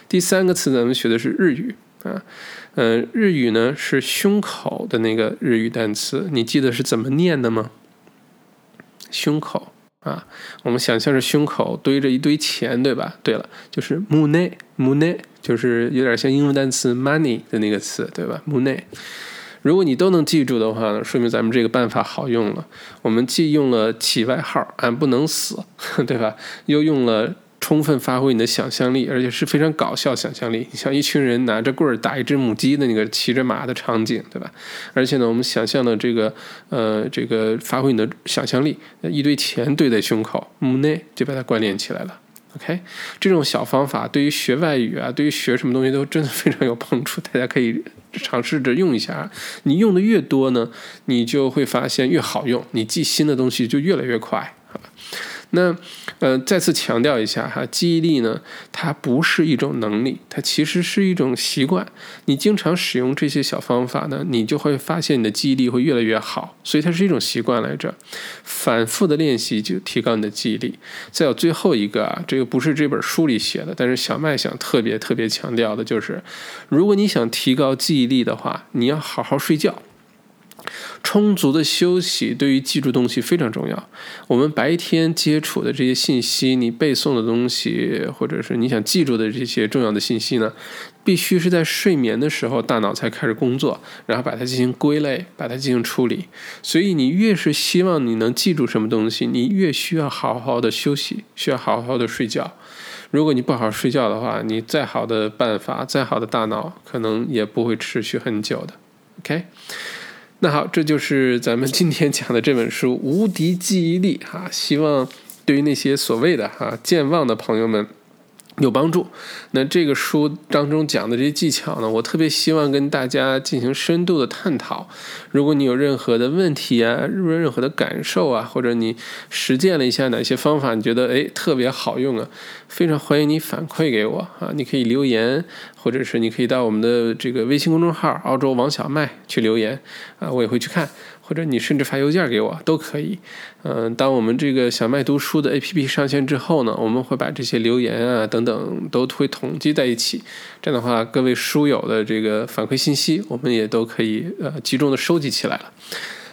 第三个词咱们学的是日语啊。嗯，日语呢是胸口的那个日语单词，你记得是怎么念的吗？胸口啊，我们想象着胸口堆着一堆钱，对吧？对了，就是 money，money，就是有点像英文单词 money 的那个词，对吧？money，如果你都能记住的话呢，说明咱们这个办法好用了。我们既用了起外号，俺不能死，对吧？又用了。充分发挥你的想象力，而且是非常搞笑想象力。你像一群人拿着棍儿打一只母鸡的那个骑着马的场景，对吧？而且呢，我们想象的这个，呃，这个发挥你的想象力，一堆钱堆在胸口，母内就把它关联起来了。OK，这种小方法对于学外语啊，对于学什么东西都真的非常有帮助。大家可以尝试着用一下。你用的越多呢，你就会发现越好用，你记新的东西就越来越快，那，呃，再次强调一下哈，记忆力呢，它不是一种能力，它其实是一种习惯。你经常使用这些小方法呢，你就会发现你的记忆力会越来越好。所以它是一种习惯来着，反复的练习就提高你的记忆力。再有最后一个啊，这个不是这本书里写的，但是小麦想特别特别强调的就是，如果你想提高记忆力的话，你要好好睡觉。充足的休息对于记住东西非常重要。我们白天接触的这些信息，你背诵的东西，或者是你想记住的这些重要的信息呢，必须是在睡眠的时候大脑才开始工作，然后把它进行归类，把它进行处理。所以你越是希望你能记住什么东西，你越需要好好的休息，需要好好的睡觉。如果你不好好睡觉的话，你再好的办法，再好的大脑，可能也不会持续很久的。OK，那好，这就是咱们今天讲的这本书《无敌记忆力》哈，希望对于那些所谓的哈健忘的朋友们。有帮助。那这个书当中讲的这些技巧呢，我特别希望跟大家进行深度的探讨。如果你有任何的问题啊，任何的感受啊，或者你实践了一下哪些方法，你觉得诶特别好用啊，非常欢迎你反馈给我啊。你可以留言，或者是你可以到我们的这个微信公众号“澳洲王小麦”去留言啊，我也会去看。或者你甚至发邮件给我都可以，嗯，当我们这个小麦读书的 APP 上线之后呢，我们会把这些留言啊等等都会统计在一起，这样的话，各位书友的这个反馈信息，我们也都可以呃集中的收集起来了。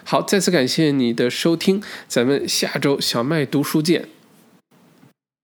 好，再次感谢你的收听，咱们下周小麦读书见。